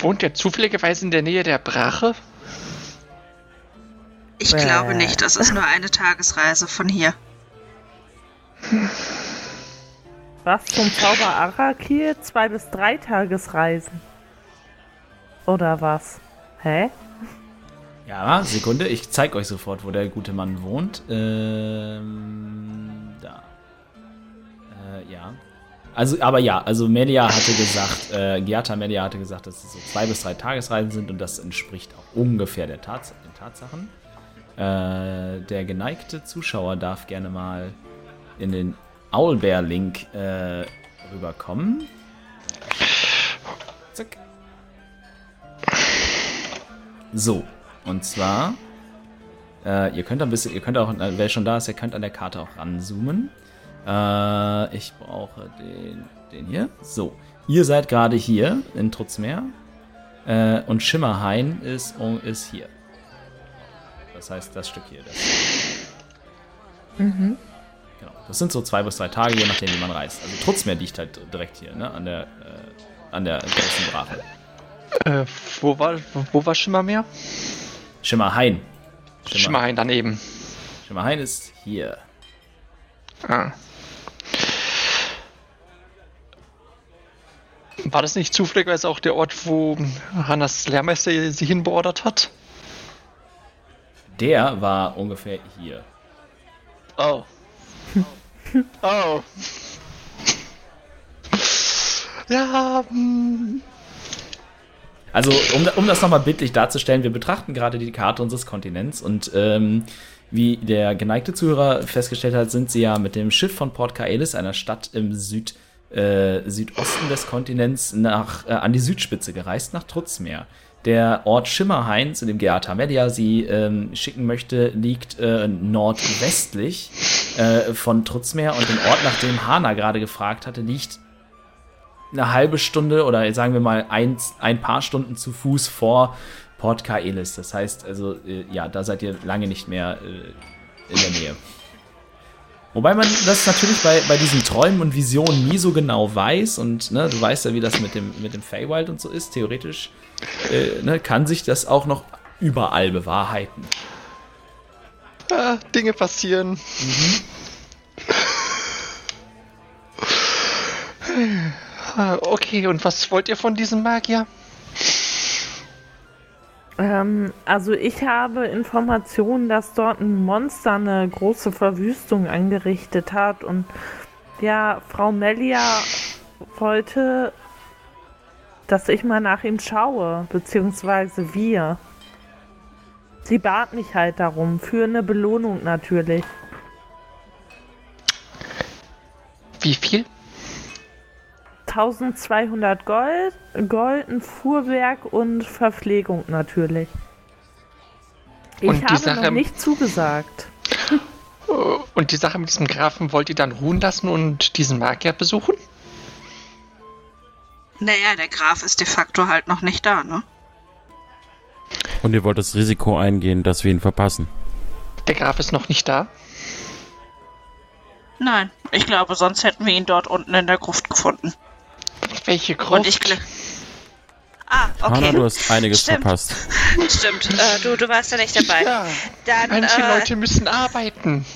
Wohnt er zufälligerweise in der Nähe der Brache? Ich Bäh. glaube nicht. Das ist nur eine Tagesreise von hier. Was zum Zauber Arakir? Zwei bis drei Tagesreisen. Oder was? Hä? Ja, Sekunde, ich zeig euch sofort, wo der gute Mann wohnt. Ähm, da. ja. Also, aber ja, also Melia hatte gesagt, äh, Giata Melia hatte gesagt, dass es so zwei bis drei Tagesreisen sind und das entspricht auch ungefähr der Tats den Tatsachen. Äh, der geneigte Zuschauer darf gerne mal in den Owlbear-Link äh, rüberkommen. Zack. So, und zwar, äh, ihr könnt ein bisschen, ihr könnt auch, äh, wer schon da ist, ihr könnt an der Karte auch ranzoomen. Äh, ich brauche den, den hier. So, ihr seid gerade hier in Trutzmeer und Schimmerhain ist, ist hier. Das heißt, das Stück hier. Das. Mhm. Genau. Das sind so zwei bis drei Tage, je nachdem, wie man reist. Also Trutzmeer liegt halt direkt hier, ne? An der, äh, an der großen Brache. Äh, wo war, wo war Schimmermeer? Schimmerhain. Schimmer. Schimmerhain daneben. Schimmerhain ist hier. Ah. War das nicht zufälligerweise auch der Ort, wo Hannas Lehrmeister sie hinbeordert hat? Der war ungefähr hier. Oh. oh. ja. Hm. Also, um, um das nochmal bildlich darzustellen, wir betrachten gerade die Karte unseres Kontinents und ähm, wie der geneigte Zuhörer festgestellt hat, sind sie ja mit dem Schiff von Port Kaelis, einer Stadt im Süd, äh, Südosten des Kontinents, nach, äh, an die Südspitze gereist, nach Trutzmeer. Der Ort Schimmerhain, zu dem Geata Media sie ähm, schicken möchte, liegt äh, nordwestlich äh, von Trutzmeer und den Ort, nach dem Hana gerade gefragt hatte, liegt eine halbe Stunde oder sagen wir mal ein, ein paar Stunden zu Fuß vor Port Kaelis. Das heißt also, äh, ja, da seid ihr lange nicht mehr äh, in der Nähe. Wobei man das natürlich bei, bei diesen Träumen und Visionen nie so genau weiß und ne, du weißt ja, wie das mit dem, mit dem Feywild und so ist. Theoretisch äh, ne, kann sich das auch noch überall bewahrheiten. Ah, Dinge passieren. Mhm. Okay, und was wollt ihr von diesem Magier? Ähm, also ich habe Informationen, dass dort ein Monster eine große Verwüstung angerichtet hat und ja, Frau Melia wollte, dass ich mal nach ihm schaue, beziehungsweise wir. Sie bat mich halt darum, für eine Belohnung natürlich. Wie viel? 1200 Gold, Gold, ein Fuhrwerk und Verpflegung natürlich. Ich und habe Sache, noch nicht zugesagt. Und die Sache mit diesem Grafen wollt ihr dann ruhen lassen und diesen Magier besuchen? Naja, der Graf ist de facto halt noch nicht da, ne? Und ihr wollt das Risiko eingehen, dass wir ihn verpassen? Der Graf ist noch nicht da? Nein, ich glaube, sonst hätten wir ihn dort unten in der Gruft gefunden. Welche Gruft? Und ich Ah, okay. Hanna, du hast einiges Stimmt. verpasst. Stimmt, äh, du, du warst ja nicht dabei. Ja, dann, manche äh, Leute müssen arbeiten.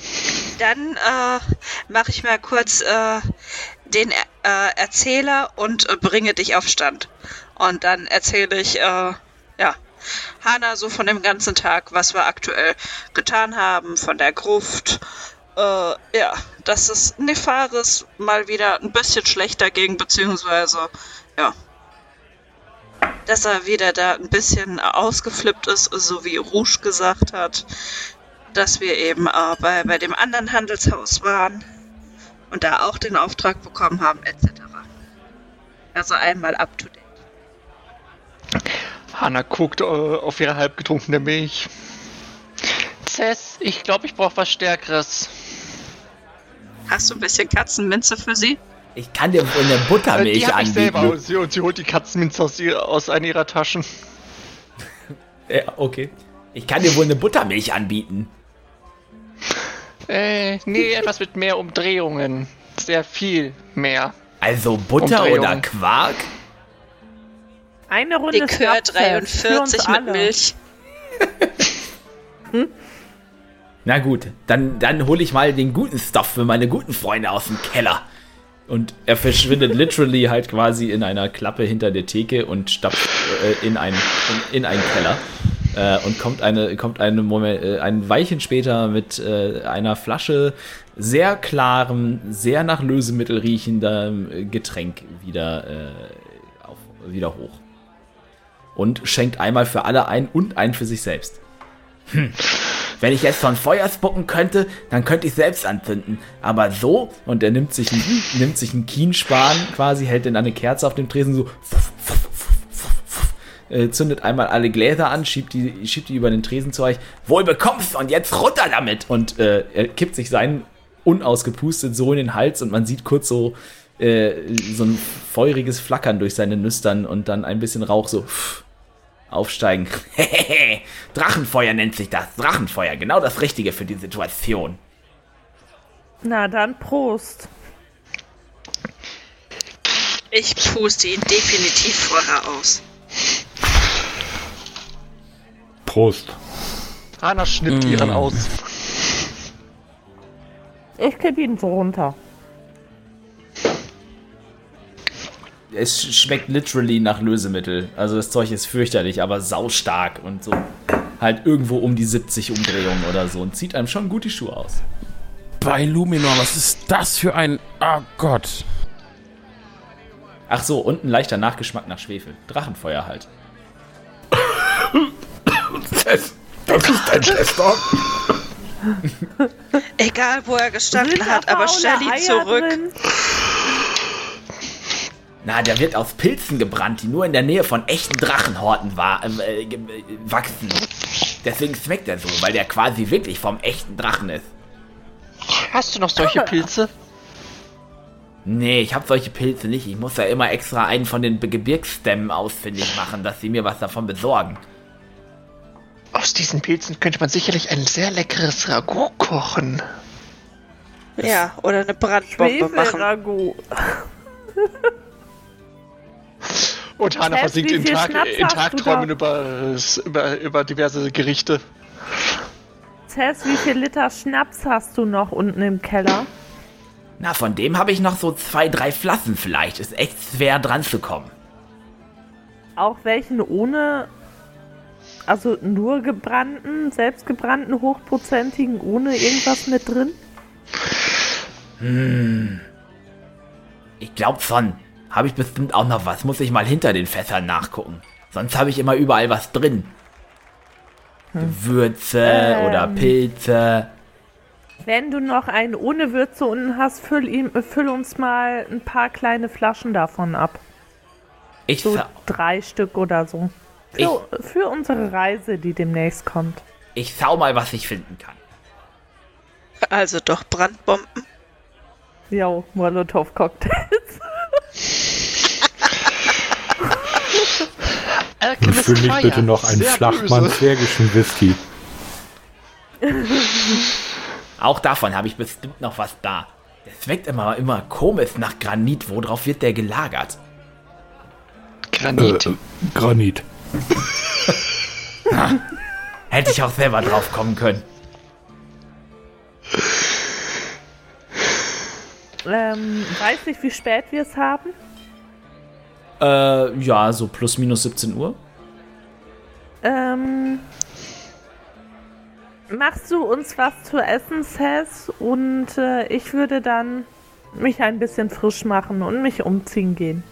Dann äh, mache ich mal kurz äh, den äh, Erzähler und äh, bringe dich auf Stand. Und dann erzähle ich, ja, Hanna so von dem ganzen Tag, was wir aktuell getan haben, von der Gruft, äh, ja, dass es Nefaris mal wieder ein bisschen schlechter ging, beziehungsweise, ja, dass er wieder da ein bisschen ausgeflippt ist, so wie Rouge gesagt hat, dass wir eben äh, bei, bei dem anderen Handelshaus waren und da auch den Auftrag bekommen haben, etc. Also einmal up to date. Hanna guckt äh, auf ihre halbgetrunkene Milch. Cess, ich glaube, ich brauche was Stärkeres. Hast du ein bisschen Katzenminze für sie? Ich kann dir wohl eine Buttermilch die anbieten. Ich selber und sie, und sie holt die Katzenminze aus, aus einer ihrer Taschen. ja, okay. Ich kann dir wohl eine Buttermilch anbieten. Äh, nee, etwas mit mehr Umdrehungen. Sehr viel mehr. Also Butter oder Quark? Eine Runde Likör 43 mit Milch. hm? Na gut, dann, dann hole ich mal den guten Stuff für meine guten Freunde aus dem Keller. Und er verschwindet literally halt quasi in einer Klappe hinter der Theke und stapft äh, in, einen, in, in einen Keller. Äh, und kommt eine kommt eine Moment, äh, ein Weilchen später mit äh, einer Flasche sehr klarem, sehr nach Lösemittel riechendem äh, Getränk wieder äh, auf, wieder hoch und schenkt einmal für alle ein und ein für sich selbst. Hm. Wenn ich jetzt von Feuer spucken könnte, dann könnte ich selbst anzünden. Aber so, und er nimmt sich einen, nimmt sich einen Kienspan quasi, hält dann eine Kerze auf dem Tresen so, äh, zündet einmal alle Gläser an, schiebt die, schiebt die über den Tresen zu euch. Wohl bekommst und jetzt runter damit! Und äh, er kippt sich seinen unausgepustet so in den Hals und man sieht kurz so, äh, so ein feuriges Flackern durch seine Nüstern und dann ein bisschen Rauch so. Pff, aufsteigen. Drachenfeuer nennt sich das. Drachenfeuer, genau das Richtige für die Situation. Na dann Prost. Ich puste ihn definitiv vorher aus. Prost. Hanna schnippt Mm. ihren aus. Ich kipp ihn so runter. Es schmeckt literally nach Lösemittel. Also das Zeug ist fürchterlich, aber saustark und so. Halt irgendwo um die 70 Umdrehungen oder so und zieht einem schon gut die Schuhe aus. Bei Luminor, was ist das für ein. Oh Gott. Ach so, und ein leichter Nachgeschmack nach Schwefel. Drachenfeuer halt. Das, das ist dein Chester. Egal, wo er gestanden Sind hat, aber Eier zurück. drin? Na, der wird aus Pilzen gebrannt, die nur in der Nähe von echten Drachenhorten war, äh, äh, wachsen. Deswegen schmeckt er so, weil der quasi wirklich vom echten Drachen ist. Hast du noch solche Pilze? Nee, ich habe solche Pilze nicht. Ich muss ja immer extra einen von den Gebirgsstämmen ausfindig machen, dass sie mir was davon besorgen. Aus diesen Pilzen könnte man sicherlich ein sehr leckeres Ragout kochen. Ja, oder eine Brandbombe machen. Schwefel-Ragout. Und Hanna versinkt in, Tag, Schnaps in Tagträumen über, über, über diverse Gerichte. Tess, wie viel Liter Schnaps hast du noch unten im Keller? Na, von dem habe ich noch so zwei, drei Flaschen vielleicht. Ist echt schwer dran zu kommen. Auch welchen ohne, also nur gebrannten, selbstgebrannten, hochprozentigen, ohne irgendwas mit drin? Ich glaub schon. Habe ich bestimmt auch noch was. Muss ich mal hinter den Fässern nachgucken. Sonst habe ich immer überall was drin. Gewürze Ähm. oder Pilze. Wenn du noch einen ohne Würze unten hast, füll, ihm, füll uns mal ein paar kleine Flaschen davon ab. Ich, So drei Stück oder so. Für, für unsere Reise, die demnächst kommt. ich schau mal, was ich finden kann. Also doch Brandbomben. Jo, Molotow-Cocktails. Und für mich bitte noch einen Flachmann zwergischen Whisky. Auch davon habe ich bestimmt noch was da. Der schmeckt immer, immer komisch nach Granit. Worauf wird der gelagert? Granit. Äh, Granit. Hätte ich auch selber drauf kommen können. Ähm, weiß nicht, wie spät wir es haben. Äh, ja, so plus minus 17 Uhr. Ähm, machst du uns was zu essen, Seth? Und äh, ich würde dann mich ein bisschen frisch machen und mich umziehen gehen.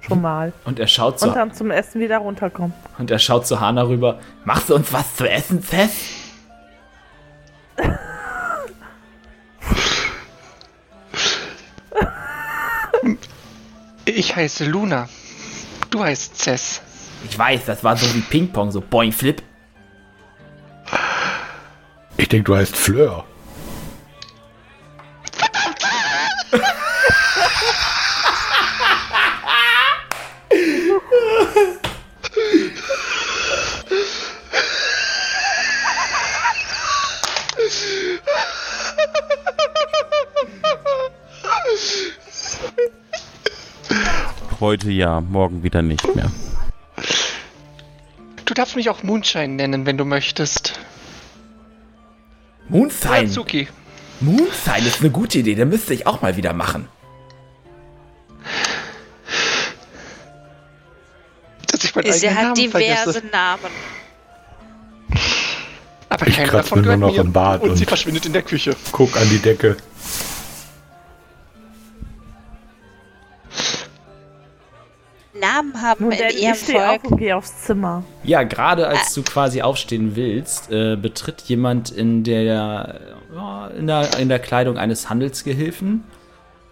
Schon mal. Und er schaut zu, Und dann zum Essen wieder runterkommen. und er schaut zu Hana rüber. Machst du uns was zu essen, Seth? Ich heiße Luna. Du heißt Cess. Ich weiß, das war so wie Ping-Pong, so Boing Flip. Ich denke, du heißt Fleur. Heute ja, morgen wieder nicht mehr. Du darfst mich auch Moonshine nennen, wenn du möchtest. Moonshine. Suki. Moonshine ist eine gute Idee, den müsste ich auch mal wieder machen. Dass ich meinen Sie hat Namen diverse vergesse. Namen. Aber Ich keiner kratze davon mir nur noch im Bart und, sie und- verschwindet in der Küche. Guck an die Decke. Haben Nun, in ihrem ich stehe auf Volk. und gehe aufs Zimmer. Ja, gerade als du quasi aufstehen willst, äh, betritt jemand in der, in der in der Kleidung eines Handelsgehilfen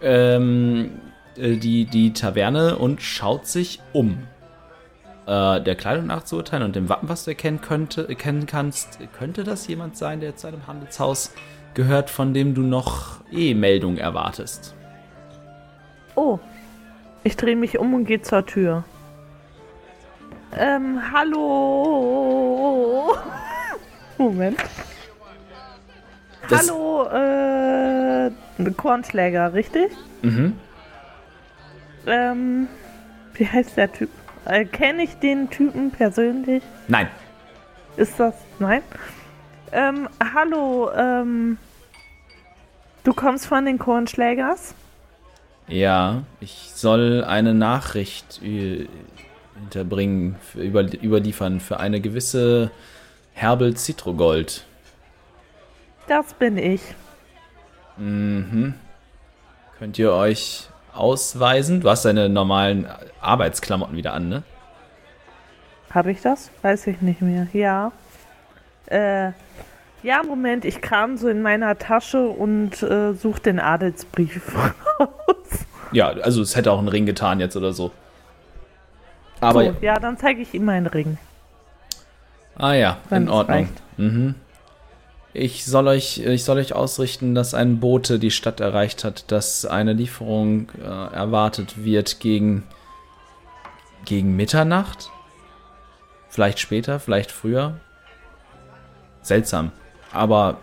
ähm, äh, die, die Taverne und schaut sich um. Äh, der Kleidung nach zu urteilen und dem Wappen, was du erkennen, könnte, erkennen kannst, könnte das jemand sein, der zu einem Handelshaus gehört, von dem du noch E-Meldung erwartest. Oh, ich drehe mich um und gehe zur Tür. Ähm, hallo. Moment. Das- hallo, äh, Kornschläger, richtig? Mhm. Ähm, wie heißt der Typ? Äh, Kenne ich den Typen persönlich? Nein. Ist das? Nein? Ähm, hallo, ähm, du kommst von den Kornschlägers? Ja, ich soll eine Nachricht äh, hinterbringen, für, über, überliefern für eine gewisse Herbel Citrogold. Das bin ich. Mhm. Könnt ihr euch ausweisen? Du hast deine normalen Arbeitsklamotten wieder an, ne? Habe ich das? Weiß ich nicht mehr. Ja. Äh, ja, Moment, ich kram so in meiner Tasche und äh, suche den Adelsbrief raus. Ja, also es hätte auch einen Ring getan jetzt oder so. Aber so, ja, dann zeige ich ihm meinen Ring. Ah ja, Wenn in Ordnung. Mhm. Ich soll euch, ich soll euch ausrichten, dass ein Bote die Stadt erreicht hat, dass eine Lieferung äh, erwartet wird gegen gegen Mitternacht. Vielleicht später, vielleicht früher. Seltsam. Aber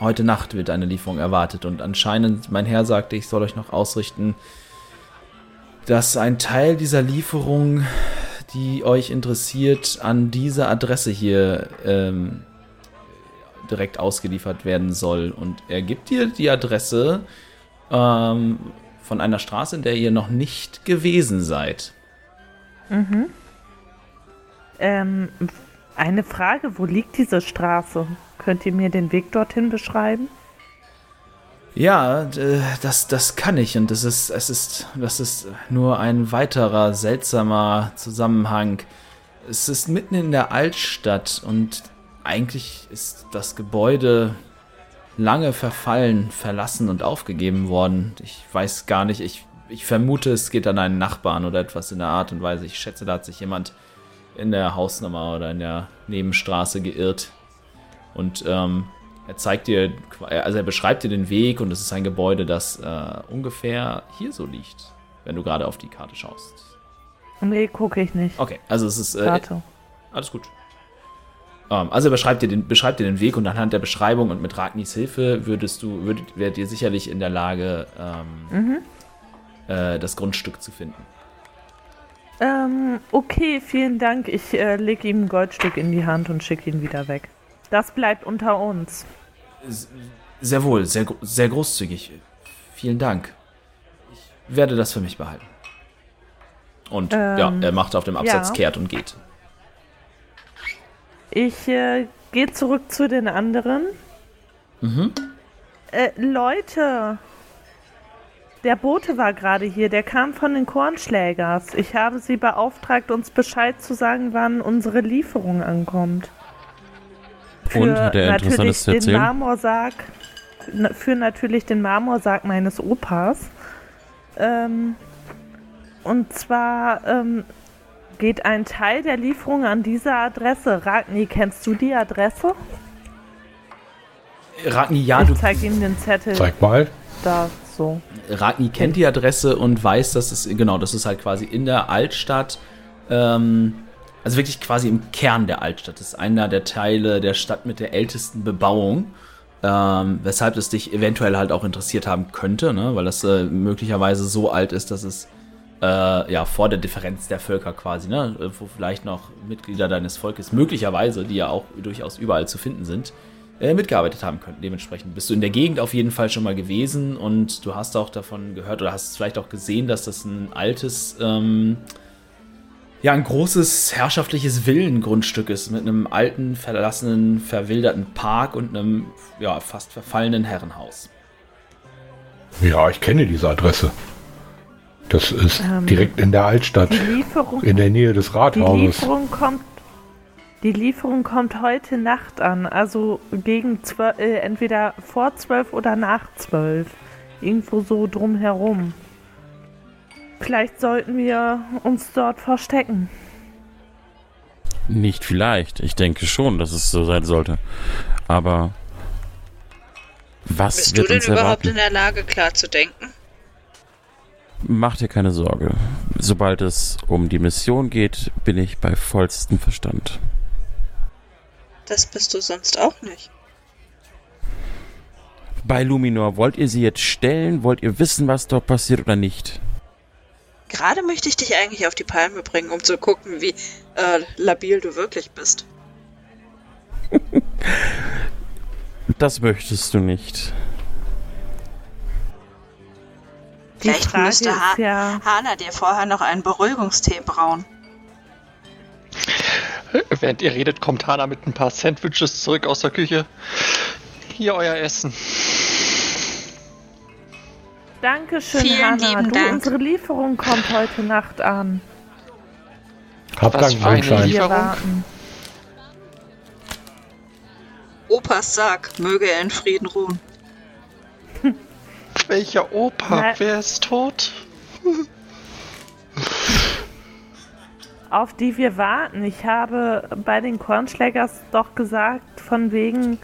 heute Nacht wird eine Lieferung erwartet und anscheinend, mein Herr sagte, ich soll euch noch ausrichten, dass ein Teil dieser Lieferung die euch interessiert, an diese Adresse hier ähm, direkt ausgeliefert werden soll. Und er gibt dir die Adresse ähm, von einer Straße, in der ihr noch nicht gewesen seid. Ähm, eine Frage, wo liegt diese Straße? Könnt ihr mir den Weg dorthin beschreiben? Ja, d- das, das kann ich und das ist, es ist, das ist nur ein weiterer seltsamer Zusammenhang. Es ist mitten in der Altstadt und eigentlich ist das Gebäude lange verfallen, verlassen und aufgegeben worden. Ich weiß gar nicht, ich, ich vermute, es geht an einen Nachbarn oder etwas in der Art und Weise. Ich schätze, da hat sich jemand in der Hausnummer oder in der Nebenstraße geirrt. Und ähm, er zeigt dir, also er beschreibt dir den Weg und es ist ein Gebäude, das äh, ungefähr hier so liegt, wenn du gerade auf die Karte schaust. Nee, gucke ich nicht. Okay, also es ist äh, Warte. alles gut. Ähm, also er beschreibt dir, den, beschreibt dir den Weg und anhand der Beschreibung und mit Ragnis Hilfe würdest du, würdet, werdet ihr sicherlich in der Lage, ähm, äh, das Grundstück zu finden. Ähm, okay, vielen Dank. Ich äh, lege ihm ein Goldstück in die Hand und schicke ihn wieder weg. Das bleibt unter uns. Sehr wohl, sehr, sehr großzügig. Vielen Dank. Ich werde das für mich behalten. Und ja, Ähm, er macht auf dem Absatz ja. kehrt und geht. Ich äh, gehe zurück zu den anderen. Mhm. Äh, Leute, der Bote war gerade hier, der kam von den Kornschlägers. Ich habe sie beauftragt, uns Bescheid zu sagen, wann unsere Lieferung ankommt. Und, hat er natürlich Interessantes zu den erzählen? Marmorsarg, na- für natürlich den Marmorsarg meines Opas. Ähm, und zwar ähm, geht ein Teil der Lieferung an diese Adresse. Ragni, kennst du die Adresse? Ragni, ja, ich du, zeige ihm den Zettel Zeig mal. da so. Ragni kennt die Adresse und weiß, dass es, genau, das ist halt quasi in der Altstadt, ähm, also wirklich quasi im Kern der Altstadt. Das ist einer der Teile der Stadt mit der ältesten Bebauung, ähm, weshalb es dich eventuell halt auch interessiert haben könnte, ne? weil das äh, möglicherweise so alt ist, dass es äh, ja vor der Differenz der Völker quasi, ne? wo vielleicht noch Mitglieder deines Volkes möglicherweise, die ja auch durchaus überall zu finden sind, äh, mitgearbeitet haben könnten. Dementsprechend bist du in der Gegend auf jeden Fall schon mal gewesen und du hast auch davon gehört oder hast vielleicht auch gesehen, dass das ein altes, ähm, ja ein großes herrschaftliches Villengrundstück ist mit einem alten, verlassenen, verwilderten Park und einem ja, fast verfallenen Herrenhaus. Ja, ich kenne diese Adresse. Das ist Ähm, direkt in der Altstadt, Die Lieferung, in der Nähe des die Rathauses. Lieferung kommt. Die Lieferung kommt heute Nacht an, also gegen zwölf, äh, entweder vor zwölf oder nach zwölf. Irgendwo so drumherum. Vielleicht sollten wir uns dort verstecken. Nicht vielleicht. Ich denke schon, dass es so sein sollte. Aber was Bist du wird denn uns überhaupt erwarten? in der Lage, klar zu denken? Mach dir keine Sorge. Sobald es um die Mission geht, bin ich bei vollstem Verstand. Das bist du sonst auch nicht. Bei Luminor, wollt ihr sie jetzt stellen? Wollt ihr wissen, was dort passiert oder nicht? Gerade möchte ich dich eigentlich auf die Palme bringen, um zu gucken, wie äh, labil du wirklich bist. Das möchtest du nicht. Die Vielleicht Frage müsste ist ha ja, Hana dir vorher noch einen Beruhigungstee brauen. Während ihr redet, kommt Hana mit ein paar Sandwiches zurück aus der Küche. Hier euer Essen. Dankeschön, Vielen Hanna. lieben Du, Dank. unsere Lieferung kommt heute Nacht an. Hab Was Dank, für eine Lieferung? warten. Opas Sarg möge er in Frieden ruhen. Welcher Opa? Na- Wer ist tot? Auf die wir warten. Ich habe bei den Kornschlägers doch gesagt, von wegen,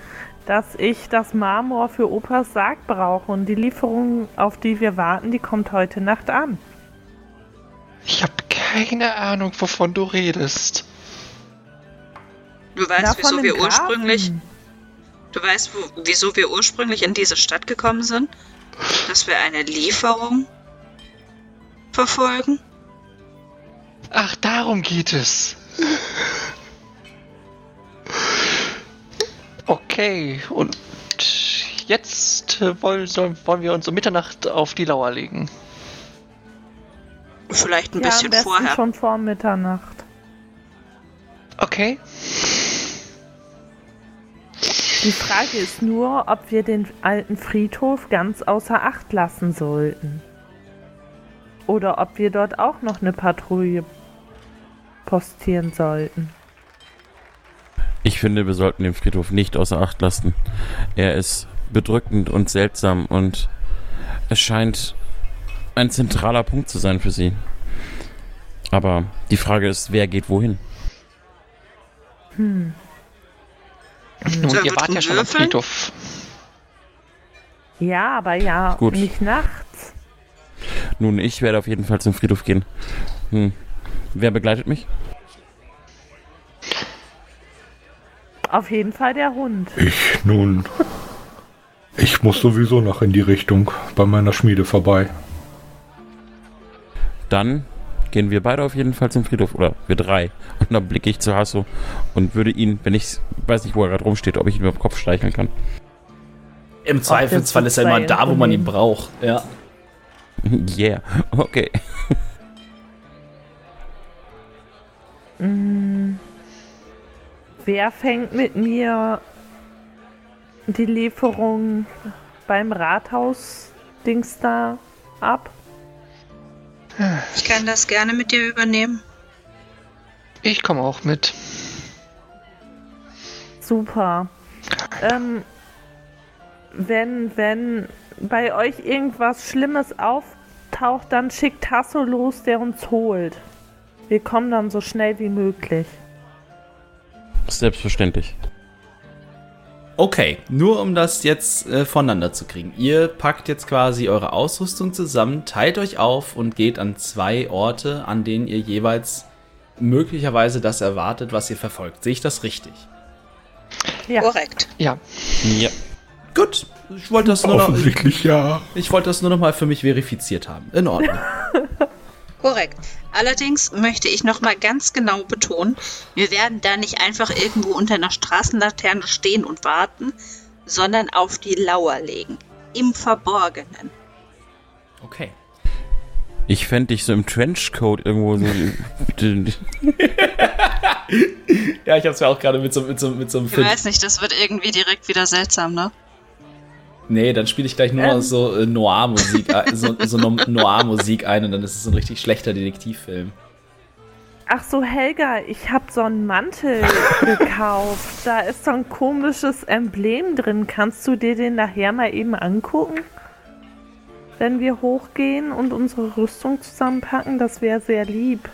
dass ich das Marmor für Opas Sarg brauche. Und die Lieferung, auf die wir warten, die kommt heute Nacht an. Ich habe keine Ahnung, wovon du redest. Du weißt, wieso wir ursprünglich, du weißt, wo, wieso wir ursprünglich in diese Stadt gekommen sind? Dass wir eine Lieferung verfolgen? Ach, darum geht es. Okay, und jetzt wollen, sollen, wollen wir uns um Mitternacht auf die Lauer legen. Vielleicht ein Ja, am bisschen besten vorher. schon vor Mitternacht. Okay. Die Frage ist nur, ob wir den alten Friedhof ganz außer Acht lassen sollten. Oder ob wir dort auch noch eine Patrouille postieren sollten. Ich finde, wir sollten den Friedhof nicht außer Acht lassen. Er ist bedrückend und seltsam und es scheint ein zentraler Punkt zu sein für sie. Aber die Frage ist, wer geht wohin? Hm. Nun, ihr wart ja schon am? Friedhof. Ja, aber ja, Gut. nicht nachts. Nun, ich werde auf jeden Fall zum Friedhof gehen. Hm. Wer begleitet mich? Auf jeden Fall der Hund. Ich nun. Ich muss sowieso noch in die Richtung bei meiner Schmiede vorbei. Dann gehen wir beide auf jeden Fall zum Friedhof. Oder wir drei. Und dann blicke ich zu Hasso und würde ihn, wenn ich weiß nicht, wo er gerade rumsteht, ob ich ihn über den Kopf streicheln kann. Im Zweifelsfall ist er immer da, wo man ihn braucht. Ja. Yeah. Okay. Mm. Wer fängt mit mir die Lieferung beim Rathaus-Dings da ab? Ich kann das gerne mit dir übernehmen. Ich komme auch mit. Super. Ähm, wenn, wenn bei euch irgendwas Schlimmes auftaucht, dann schickt Tasso los, der uns holt. Wir kommen dann so schnell wie möglich. Selbstverständlich. Okay, nur um das jetzt äh, voneinander zu kriegen. Ihr packt jetzt quasi eure Ausrüstung zusammen, teilt euch auf und geht an zwei Orte, an denen ihr jeweils möglicherweise das erwartet, was ihr verfolgt. Sehe ich das richtig? Ja. Korrekt. Ja. Ja. Gut, ich wollte das nur noch, ich, Offensichtlich ja. ich wollte das nur noch mal für mich verifiziert haben. In Ordnung. Korrekt. Allerdings möchte ich noch mal ganz genau betonen, wir werden da nicht einfach irgendwo unter einer Straßenlaterne stehen und warten, sondern auf die Lauer legen. Im Verborgenen. Okay. Ich fände dich so im Trenchcoat irgendwo so. Ja, ich hab's ja auch gerade mit so, mit so, mit so einem Ich Film. weiß nicht, das wird irgendwie direkt wieder seltsam, ne? Nee, dann spiele ich gleich nur noch so äh, Noir-Musik, äh, so, so No- Noir-Musik ein und dann ist es ein richtig schlechter Detektivfilm. Ach so, Helga, ich habe so einen Mantel gekauft. Da ist so ein komisches Emblem drin. Kannst du dir den nachher mal eben angucken? Wenn wir hochgehen und unsere Rüstung zusammenpacken, das wäre sehr lieb.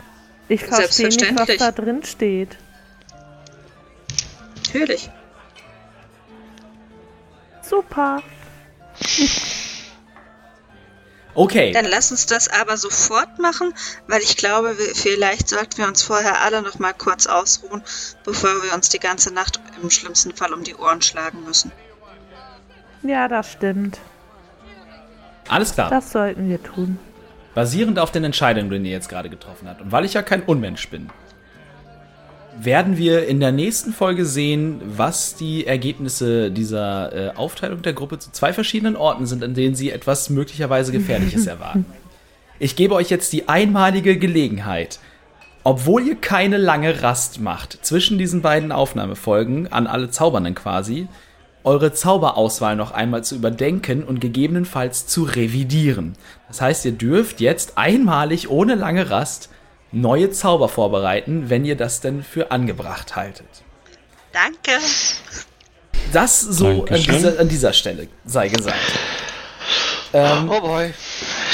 Ich verstehe nicht, was da drin steht. Natürlich. Super. Okay, Dann lass uns das aber sofort machen, weil ich glaube, wir, vielleicht sollten wir uns vorher alle noch mal kurz ausruhen, bevor wir uns die ganze Nacht im schlimmsten Fall um die Ohren schlagen müssen. Ja, das stimmt. alles klar. Das sollten wir tun. Basierend auf den Entscheidungen, die ihr jetzt gerade getroffen habt und weil ich ja kein Unmensch bin, werden wir in der nächsten Folge sehen, was die Ergebnisse dieser äh, Aufteilung der Gruppe zu zwei verschiedenen Orten sind, an denen sie etwas möglicherweise Gefährliches erwarten. Ich gebe euch jetzt die einmalige Gelegenheit, obwohl ihr keine lange Rast macht zwischen diesen beiden Aufnahmefolgen, an alle Zaubernden quasi, eure Zauberauswahl noch einmal zu überdenken und gegebenenfalls zu revidieren. Das heißt, ihr dürft jetzt einmalig ohne lange Rast neue Zauber vorbereiten, wenn ihr das denn für angebracht haltet. Danke. Das so an dieser, an dieser Stelle sei gesagt. Ähm, Oh boy.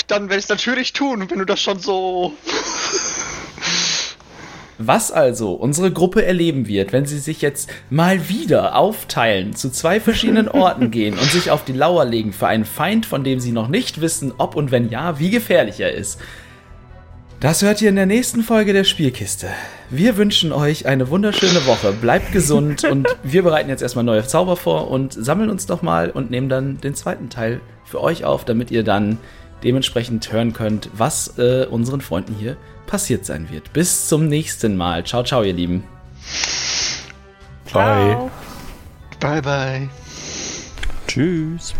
Dann werde ich es natürlich tun, wenn du das schon so. Was also unsere Gruppe erleben wird, wenn sie sich jetzt mal wieder aufteilen, zu zwei verschiedenen Orten gehen und sich auf die Lauer legen für einen Feind, von dem sie noch nicht wissen, ob und wenn ja, wie gefährlich er ist. Das hört ihr in der nächsten Folge der Spielkiste. Wir wünschen euch eine wunderschöne Woche. Bleibt gesund und wir bereiten jetzt erstmal neue Zauber vor und sammeln uns doch mal und nehmen dann den zweiten Teil für euch auf, damit ihr dann dementsprechend hören könnt, was äh, unseren Freunden hier passiert sein wird. Bis zum nächsten Mal. Ciao, ciao, ihr Lieben. Bye. Ciao. Bye bye. Tschüss.